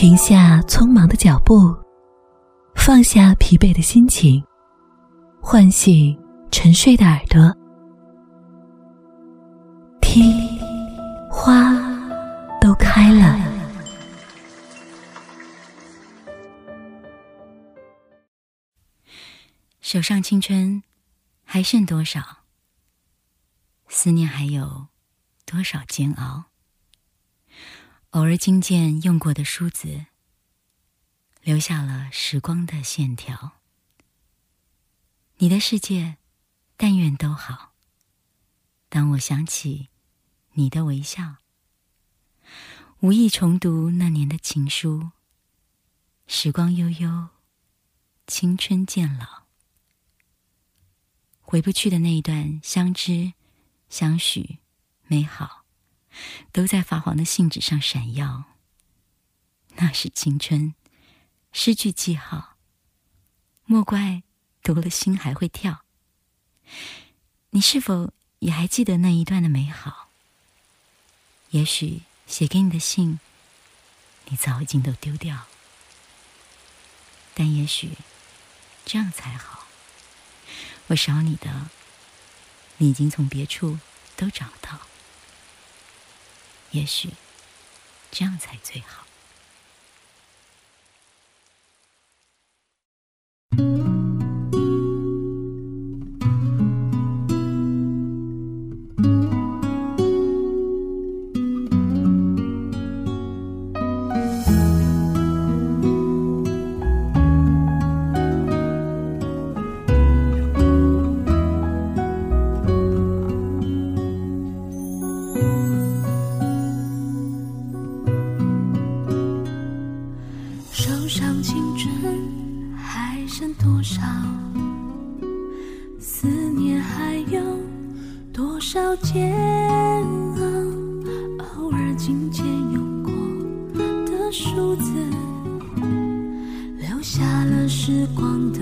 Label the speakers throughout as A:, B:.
A: 停下匆忙的脚步，放下疲惫的心情，唤醒沉睡的耳朵，听花都开了。
B: 手上青春还剩多少？思念还有多少煎熬？偶尔惊见用过的梳子，留下了时光的线条。你的世界，但愿都好。当我想起你的微笑，无意重读那年的情书。时光悠悠，青春渐老，回不去的那一段相知、相许、美好。都在发黄的信纸上闪耀。那是青春，失去记号，莫怪读了心还会跳。你是否也还记得那一段的美好？也许写给你的信，你早已经都丢掉，但也许这样才好。我少你的，你已经从别处都找到。也许，这样才最好。
C: 手上青春还剩多少？思念还有多少煎熬？偶尔紧牵用过的数字，留下了时光的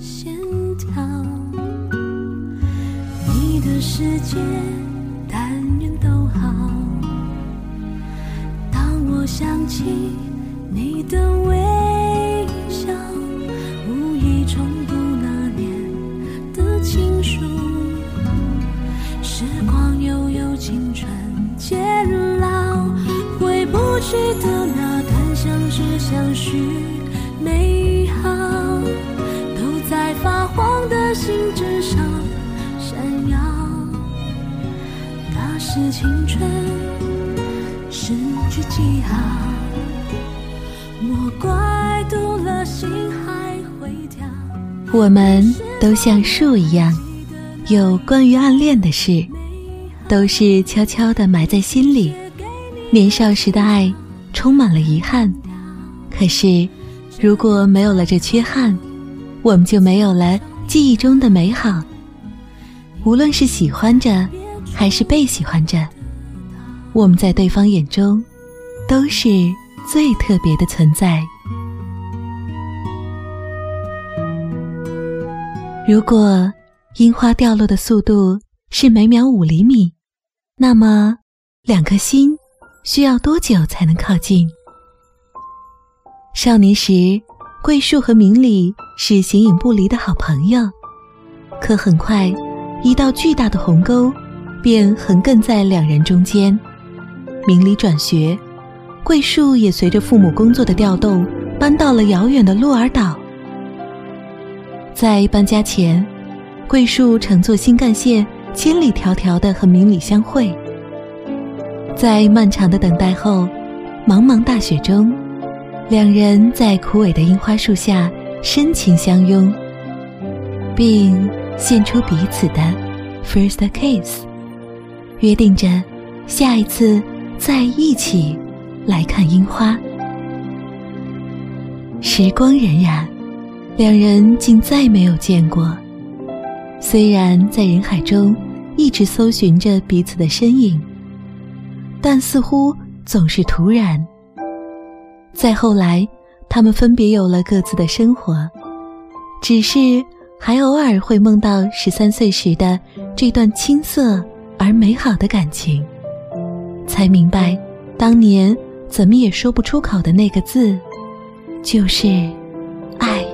C: 线条。你的世界，但愿都好。当我想起。你的微笑无意重读那年的情书时光悠悠青春渐老回不去的那段相知相许美好都在发黄的信纸上闪耀。那是青春失去记号。莫怪读了心还会跳。
A: 我们都像树一样，有关于暗恋的事，都是悄悄地埋在心里。年少时的爱。充满了遗憾，可是，如果没有了这缺憾，我们就没有了记忆中的美好。无论是喜欢着，还是被喜欢着，我们在对方眼中，都是最特别的存在。如果樱花掉落的速度是每秒五厘米，那么两颗心。需要多久才能靠近？少年时，桂树和明里是形影不离的好朋友。可很快，一道巨大的鸿沟便横亘在两人中间。明里转学，桂树也随着父母工作的调动，搬到了遥远的鹿儿岛。在搬家前，桂树乘坐新干线，千里迢迢的和明里相会。在漫长的等待后，茫茫大雪中，两人在枯萎的樱花树下深情相拥，并献出彼此的 first kiss，约定着下一次再一起来看樱花。时光荏苒，两人竟再没有见过。虽然在人海中一直搜寻着彼此的身影，但似乎总是突然。再后来，他们分别有了各自的生活，只是还偶尔会梦到十三岁时的这段青涩而美好的感情，才明白，当年怎么也说不出口的那个字，就是爱。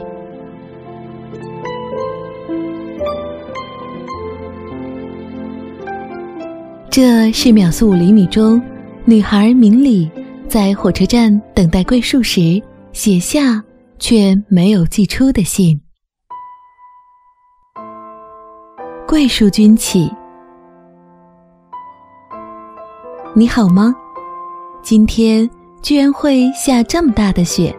A: 这是秒速五厘米中，女孩明里在火车站等待桂树时写下却没有寄出的信。桂树君起，你好吗？今天居然会下这么大的雪，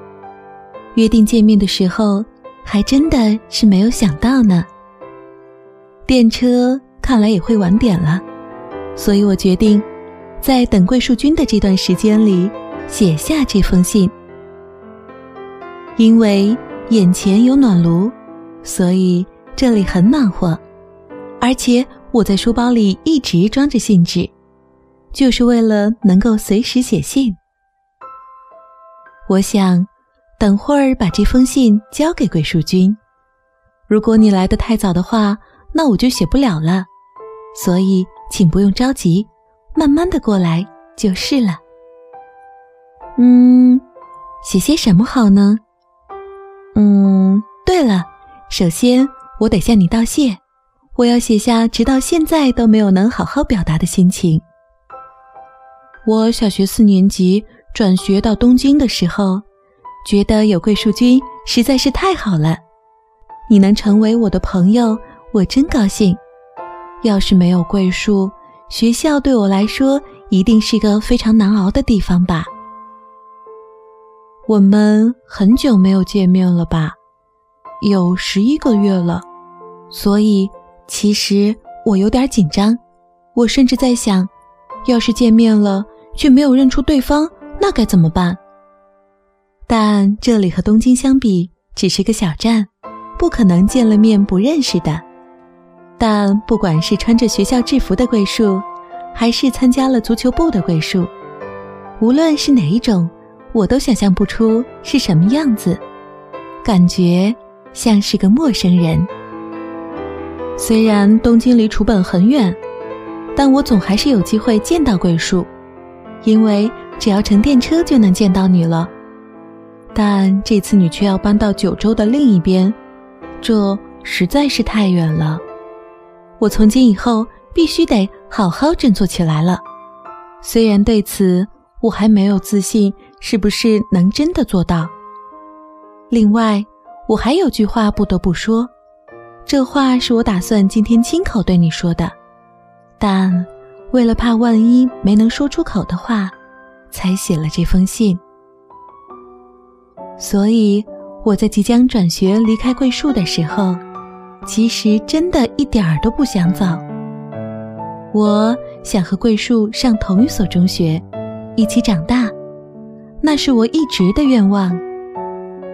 A: 约定见面的时候，还真的是没有想到呢。电车看来也会晚点了。所以我决定，在等桂树君的这段时间里，写下这封信。因为眼前有暖炉，所以这里很暖和，而且我在书包里一直装着信纸，就是为了能够随时写信。我想，等会儿把这封信交给桂树君。如果你来的太早的话，那我就写不了了。所以。请不用着急，慢慢的过来就是了。嗯，写些什么好呢？嗯，对了，首先我得向你道谢，我要写下直到现在都没有能好好表达的心情。我小学四年级转学到东京的时候，觉得有桂树君实在是太好了，你能成为我的朋友，我真高兴。要是没有桂树，学校对我来说一定是个非常难熬的地方吧。我们很久没有见面了吧？有十一个月了，所以其实我有点紧张。我甚至在想，要是见面了却没有认出对方，那该怎么办？但这里和东京相比，只是个小站，不可能见了面不认识的。但不管是穿着学校制服的桂树，还是参加了足球部的桂树，无论是哪一种，我都想象不出是什么样子，感觉像是个陌生人。虽然东京离楚本很远，但我总还是有机会见到桂树，因为只要乘电车就能见到你了。但这次你却要搬到九州的另一边，这实在是太远了。我从今以后必须得好好振作起来了，虽然对此我还没有自信，是不是能真的做到？另外，我还有句话不得不说，这话是我打算今天亲口对你说的，但为了怕万一没能说出口的话，才写了这封信。所以我在即将转学离开桂树的时候。其实真的一点儿都不想走。我想和桂树上同一所中学，一起长大，那是我一直的愿望。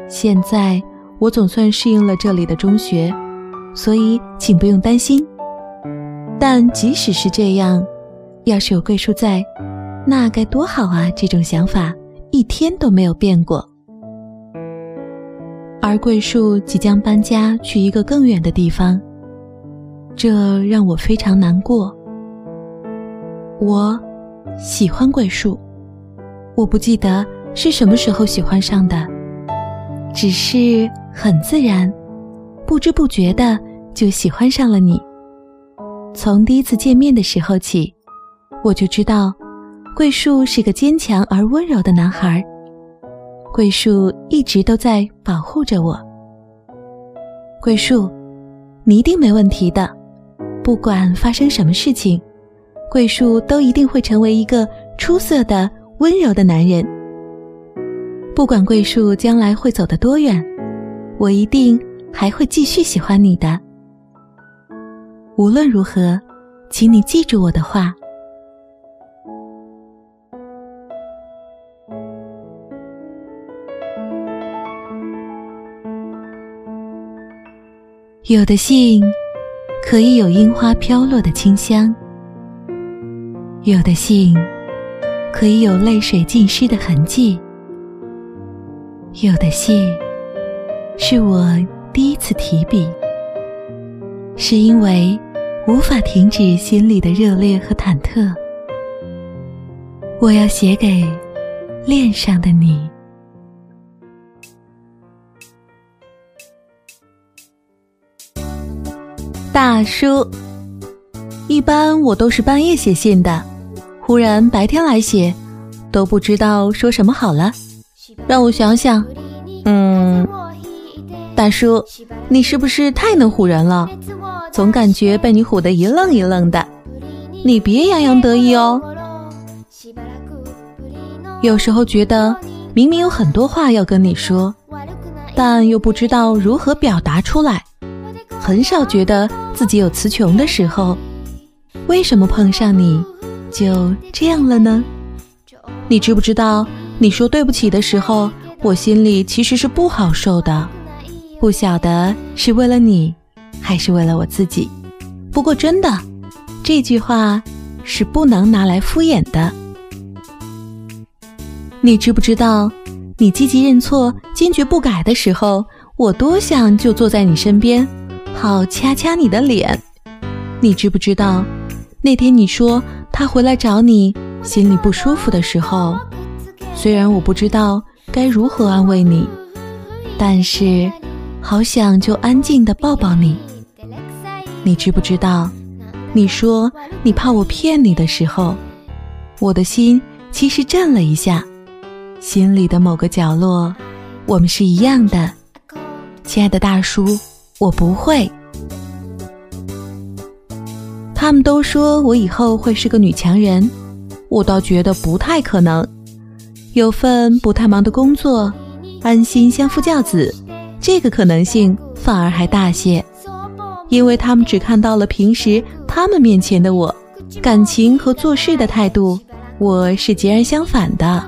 A: 现在我总算适应了这里的中学，所以请不用担心。但即使是这样，要是有桂树在，那该多好啊！这种想法一天都没有变过。而桂树即将搬家去一个更远的地方，这让我非常难过。我喜欢桂树，我不记得是什么时候喜欢上的，只是很自然，不知不觉的就喜欢上了你。从第一次见面的时候起，我就知道，桂树是个坚强而温柔的男孩。桂树一直都在保护着我。桂树，你一定没问题的。不管发生什么事情，桂树都一定会成为一个出色的、温柔的男人。不管桂树将来会走得多远，我一定还会继续喜欢你的。无论如何，请你记住我的话。有的信可以有樱花飘落的清香，有的信可以有泪水浸湿的痕迹，有的信是我第一次提笔，是因为无法停止心里的热烈和忐忑。我要写给恋上的你。大叔，一般我都是半夜写信的，忽然白天来写，都不知道说什么好了。让我想想，嗯，大叔，你是不是太能唬人了？总感觉被你唬得一愣一愣的。你别洋洋得意哦。有时候觉得明明有很多话要跟你说，但又不知道如何表达出来，很少觉得自己有词穷的时候。为什么碰上你就这样了呢？你知不知道，你说对不起的时候，我心里其实是不好受的，不晓得是为了你，还是为了我自己。不过真的，这句话是不能拿来敷衍的。你知不知道，你积极认错、坚决不改的时候，我多想就坐在你身边，好掐掐你的脸。你知不知道，那天你说他回来找你，心里不舒服的时候，虽然我不知道该如何安慰你，但是好想就安静的抱抱你。你知不知道，你说你怕我骗你的时候，我的心其实震了一下。心里的某个角落，我们是一样的，亲爱的大叔，我不会。他们都说我以后会是个女强人，我倒觉得不太可能。有份不太忙的工作，安心相夫教子，这个可能性反而还大些，因为他们只看到了平时他们面前的我，感情和做事的态度，我是截然相反的。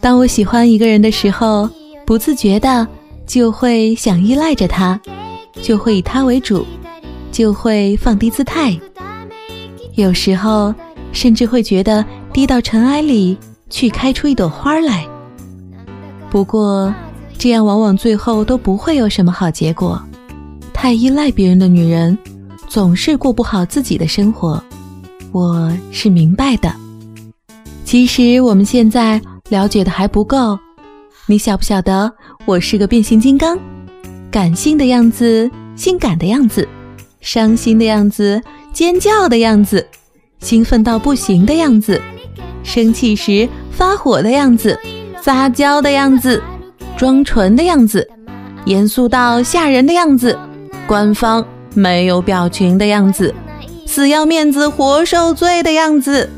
A: 当我喜欢一个人的时候，不自觉的就会想依赖着他，就会以他为主，就会放低姿态，有时候甚至会觉得低到尘埃里去开出一朵花来。不过，这样往往最后都不会有什么好结果。太依赖别人的女人，总是过不好自己的生活。我是明白的。其实我们现在。了解的还不够，你晓不晓得我是个变形金刚？感性的样子，性感的样子，伤心的样子，尖叫的样子，兴奋到不行的样子，生气时发火的样子，撒娇的样子，装纯的样子，严肃到吓人的样子，官方没有表情的样子，死要面子活受罪的样子，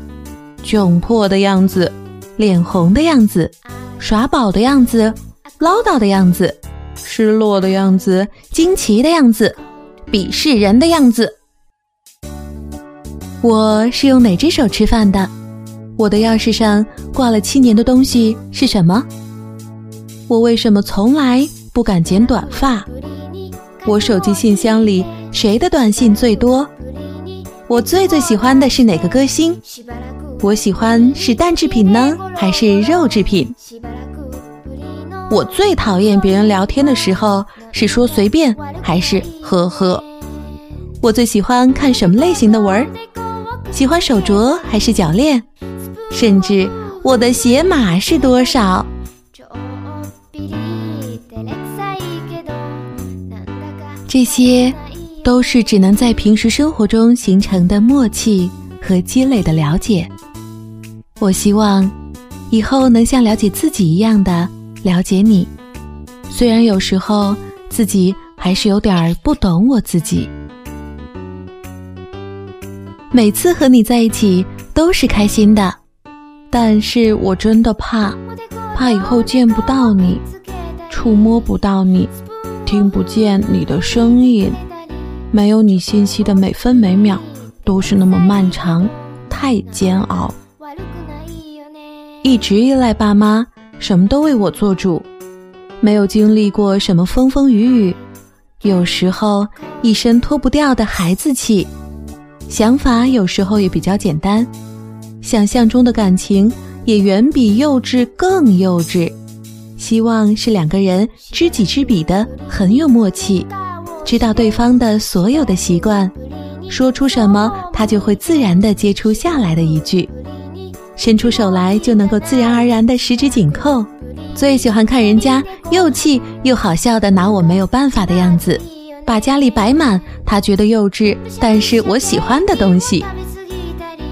A: 窘迫的样子。脸红的样子，耍宝的样子，唠叨的样子，失落的样子，惊奇的样子，鄙视人的样子。我是用哪只手吃饭的？我的钥匙上挂了七年的东西是什么？我为什么从来不敢剪短发？我手机信箱里谁的短信最多？我最最喜欢的是哪个歌星？我喜欢是蛋制品呢，还是肉制品？我最讨厌别人聊天的时候是说随便还是呵呵。我最喜欢看什么类型的文儿？喜欢手镯还是脚链？甚至我的鞋码是多少？这些都是只能在平时生活中形成的默契和积累的了解。我希望以后能像了解自己一样的了解你，虽然有时候自己还是有点不懂我自己。每次和你在一起都是开心的，但是我真的怕，怕以后见不到你，触摸不到你，听不见你的声音，没有你信息的每分每秒都是那么漫长，太煎熬。一直依赖爸妈，什么都为我做主，没有经历过什么风风雨雨，有时候一身脱不掉的孩子气，想法有时候也比较简单，想象中的感情也远比幼稚更幼稚。希望是两个人知己知彼的，很有默契，知道对方的所有的习惯，说出什么他就会自然的接出下来的一句。伸出手来就能够自然而然的十指紧扣，最喜欢看人家又气又好笑的拿我没有办法的样子，把家里摆满他觉得幼稚但是我喜欢的东西，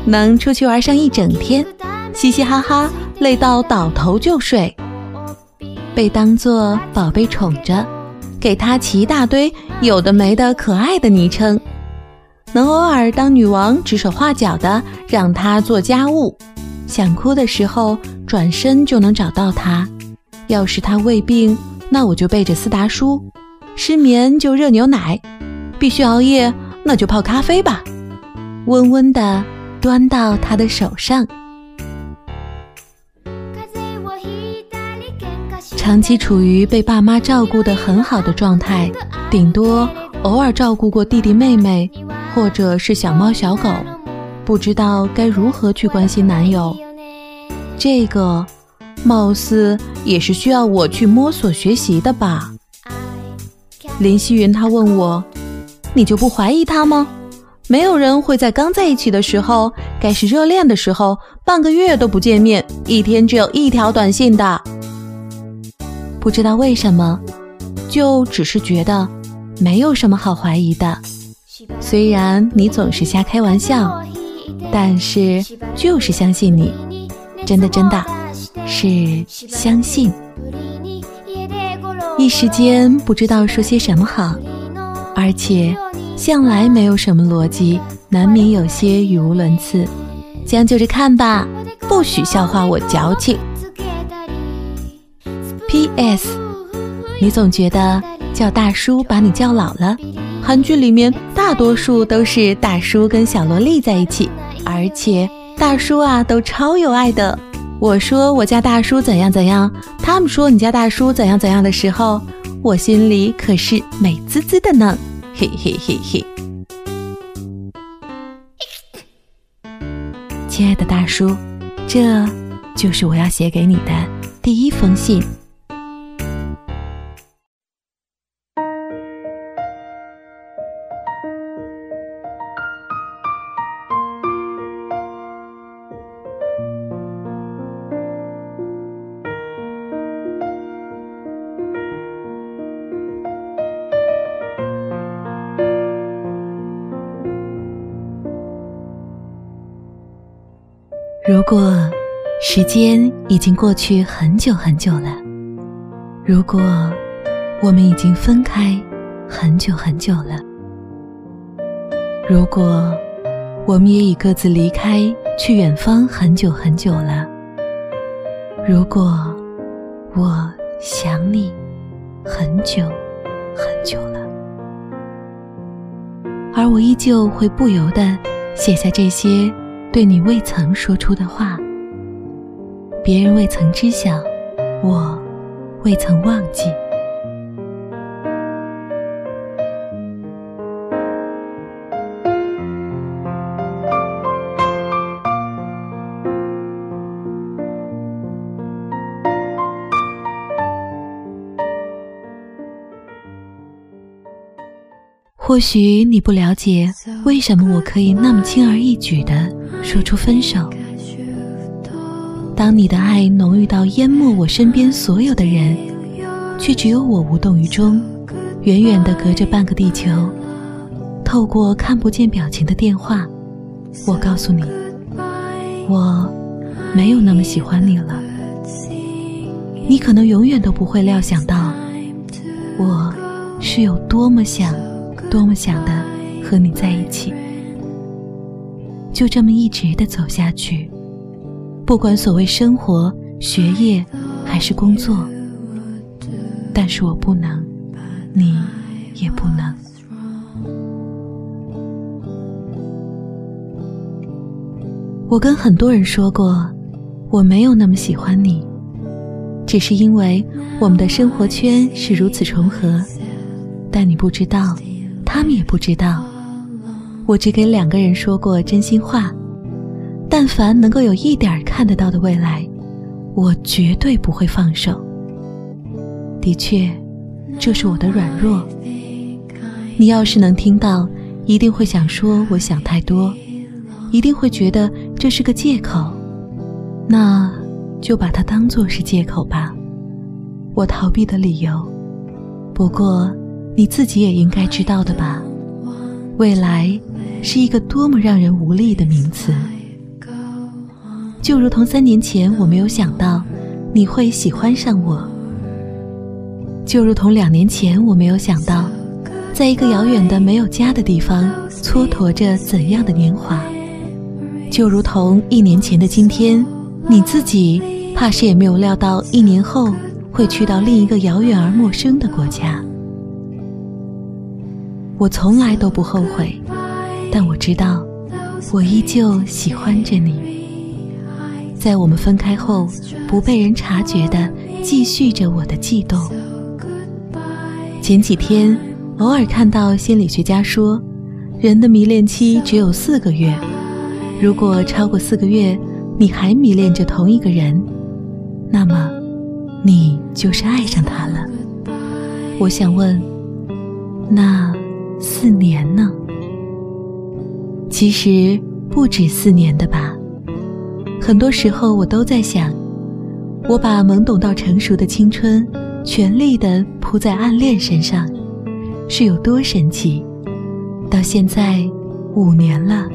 A: 能出去玩上一整天，嘻嘻哈哈累到倒头就睡，被当做宝贝宠着，给他起一大堆有的没的可爱的昵称，能偶尔当女王指手画脚的让他做家务。想哭的时候，转身就能找到他。要是他胃病，那我就背着斯达书；失眠就热牛奶；必须熬夜，那就泡咖啡吧。温温的端到他的手上。长期处于被爸妈照顾得很好的状态，顶多偶尔照顾过弟弟妹妹，或者是小猫小狗。不知道该如何去关心男友，这个貌似也是需要我去摸索学习的吧。林希云他问我：“你就不怀疑他吗？没有人会在刚在一起的时候，该是热恋的时候，半个月都不见面，一天只有一条短信的。不知道为什么，就只是觉得没有什么好怀疑的。虽然你总是瞎开玩笑。”但是就是相信你，真的真的，是相信。一时间不知道说些什么好，而且向来没有什么逻辑，难免有些语无伦次。将就着看吧，不许笑话我矫情。P.S. 你总觉得叫大叔把你叫老了？韩剧里面大多数都是大叔跟小萝莉在一起。而且大叔啊都超有爱的。我说我家大叔怎样怎样，他们说你家大叔怎样怎样的时候，我心里可是美滋滋的呢。嘿嘿嘿嘿，亲爱的大叔，这就是我要写给你的第一封信。如果时间已经过去很久很久了，如果我们已经分开很久很久了，如果我们也已各自离开去远方很久很久了，如果我想你很久很久了，而我依旧会不由得写下这些。对你未曾说出的话，别人未曾知晓，我未曾忘记。或许你不了解，为什么我可以那么轻而易举的。说出分手。当你的爱浓郁到淹没我身边所有的人，却只有我无动于衷，远远的隔着半个地球，透过看不见表情的电话，我告诉你，我没有那么喜欢你了。你可能永远都不会料想到，我是有多么想，多么想的和你在一起。就这么一直的走下去，不管所谓生活、学业还是工作，但是我不能，你也不能。我跟很多人说过，我没有那么喜欢你，只是因为我们的生活圈是如此重合，但你不知道，他们也不知道。我只给两个人说过真心话，但凡能够有一点看得到的未来，我绝对不会放手。的确，这是我的软弱。你要是能听到，一定会想说我想太多，一定会觉得这是个借口。那就把它当做是借口吧，我逃避的理由。不过，你自己也应该知道的吧？未来是一个多么让人无力的名词。就如同三年前我没有想到你会喜欢上我，就如同两年前我没有想到，在一个遥远的没有家的地方蹉跎着怎样的年华，就如同一年前的今天，你自己怕是也没有料到一年后。会去到另一个遥远而陌生的国家。我从来都不后悔，但我知道，我依旧喜欢着你。在我们分开后，不被人察觉的继续着我的悸动。前几天，偶尔看到心理学家说，人的迷恋期只有四个月。如果超过四个月，你还迷恋着同一个人，那么。你就是爱上他了。我想问，那四年呢？其实不止四年的吧。很多时候我都在想，我把懵懂到成熟的青春全力的扑在暗恋身上，是有多神奇？到现在五年了，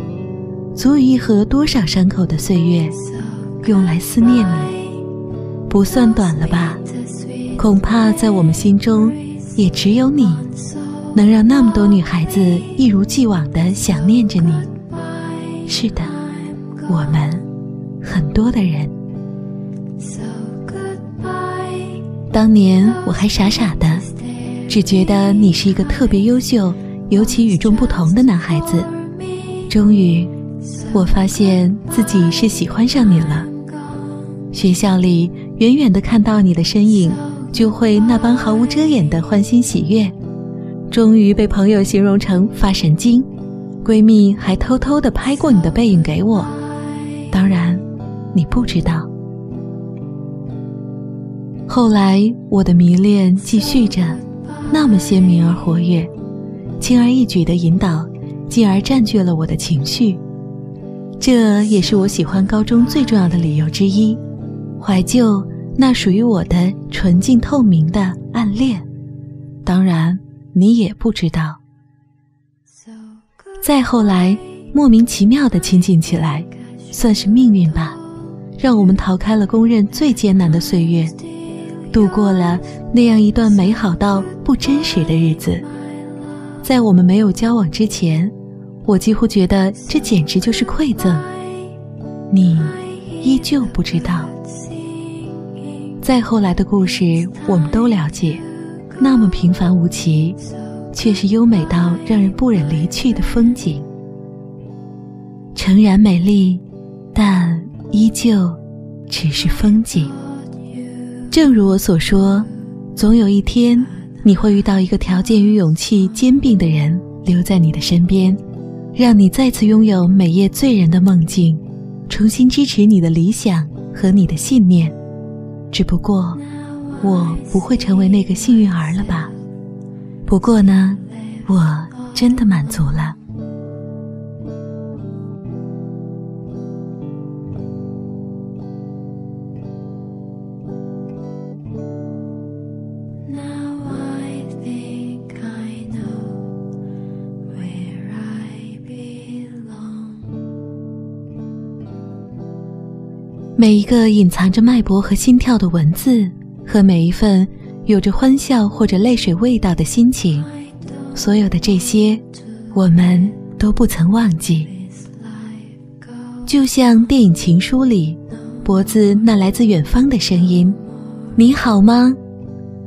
A: 足以愈合多少伤口的岁月，用来思念你。不算短了吧？恐怕在我们心中，也只有你，能让那么多女孩子一如既往的想念着你。是的，我们很多的人。当年我还傻傻的，只觉得你是一个特别优秀、尤其与众不同的男孩子。终于，我发现自己是喜欢上你了。学校里。远远的看到你的身影，就会那般毫无遮掩的欢欣喜悦。终于被朋友形容成发神经，闺蜜还偷偷的拍过你的背影给我。当然，你不知道。后来我的迷恋继续着，那么鲜明而活跃，轻而易举的引导，进而占据了我的情绪。这也是我喜欢高中最重要的理由之一。怀旧，那属于我的纯净透明的暗恋，当然你也不知道。再后来，莫名其妙的亲近起来，算是命运吧，让我们逃开了公认最艰难的岁月，度过了那样一段美好到不真实的日子。在我们没有交往之前，我几乎觉得这简直就是馈赠。你依旧不知道。再后来的故事，我们都了解，那么平凡无奇，却是优美到让人不忍离去的风景。诚然美丽，但依旧只是风景。正如我所说，总有一天你会遇到一个条件与勇气兼并的人，留在你的身边，让你再次拥有美夜醉人的梦境，重新支持你的理想和你的信念。只不过，我不会成为那个幸运儿了吧？不过呢，我真的满足了。每一个隐藏着脉搏和心跳的文字，和每一份有着欢笑或者泪水味道的心情，所有的这些，我们都不曾忘记。就像电影《情书》里，脖子那来自远方的声音：“你好吗？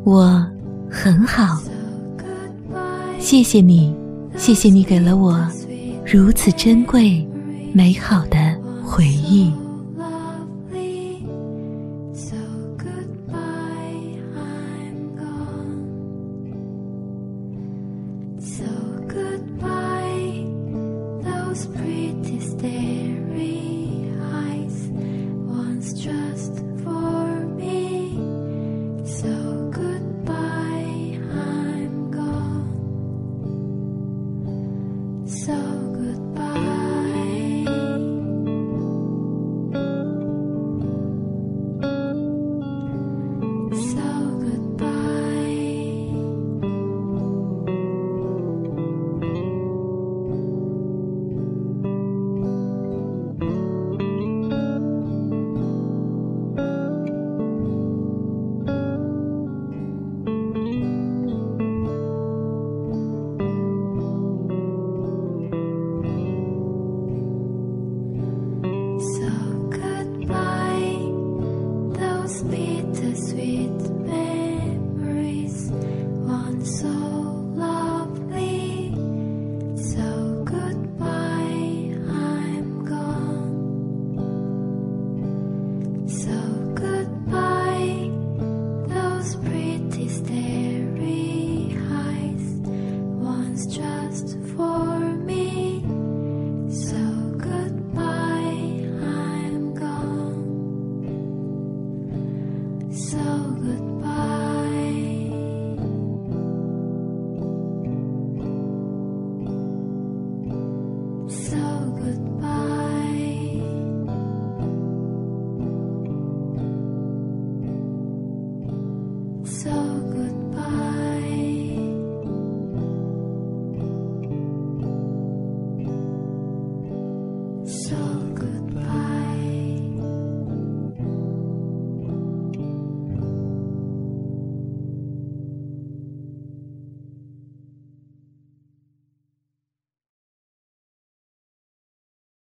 A: 我很好。谢谢你，谢谢你给了我如此珍贵、美好的回忆。”